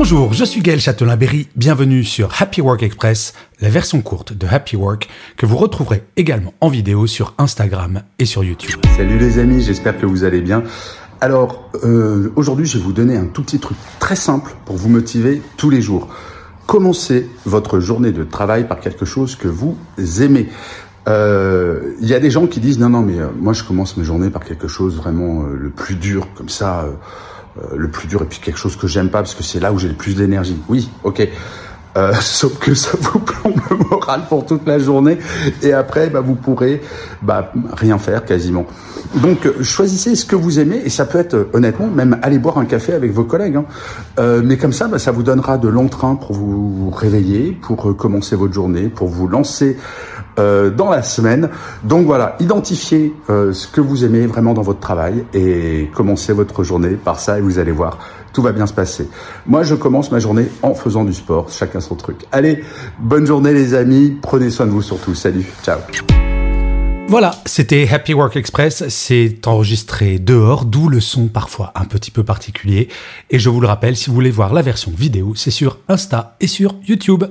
Bonjour, je suis Gaël Châtelain-Berry, bienvenue sur Happy Work Express, la version courte de Happy Work que vous retrouverez également en vidéo sur Instagram et sur YouTube. Salut les amis, j'espère que vous allez bien. Alors, euh, aujourd'hui, je vais vous donner un tout petit truc très simple pour vous motiver tous les jours. Commencez votre journée de travail par quelque chose que vous aimez. Euh, Il y a des gens qui disent non, non, mais euh, moi je commence mes journées par quelque chose vraiment euh, le plus dur, comme ça, euh, euh, le plus dur, et puis quelque chose que j'aime pas parce que c'est là où j'ai le plus d'énergie. Oui, ok. Sauf que ça vous plombe le moral pour toute la journée et après bah, vous pourrez bah, rien faire quasiment. Donc choisissez ce que vous aimez et ça peut être honnêtement même aller boire un café avec vos collègues. Hein. Mais comme ça, bah, ça vous donnera de l'entrain pour vous réveiller, pour commencer votre journée, pour vous lancer euh, dans la semaine. Donc voilà, identifiez euh, ce que vous aimez vraiment dans votre travail et commencez votre journée par ça et vous allez voir, tout va bien se passer. Moi, je commence ma journée en faisant du sport, chacun son truc. Allez, bonne journée les amis, prenez soin de vous surtout. Salut, ciao. Voilà, c'était Happy Work Express, c'est enregistré dehors, d'où le son parfois un petit peu particulier. Et je vous le rappelle, si vous voulez voir la version vidéo, c'est sur Insta et sur YouTube.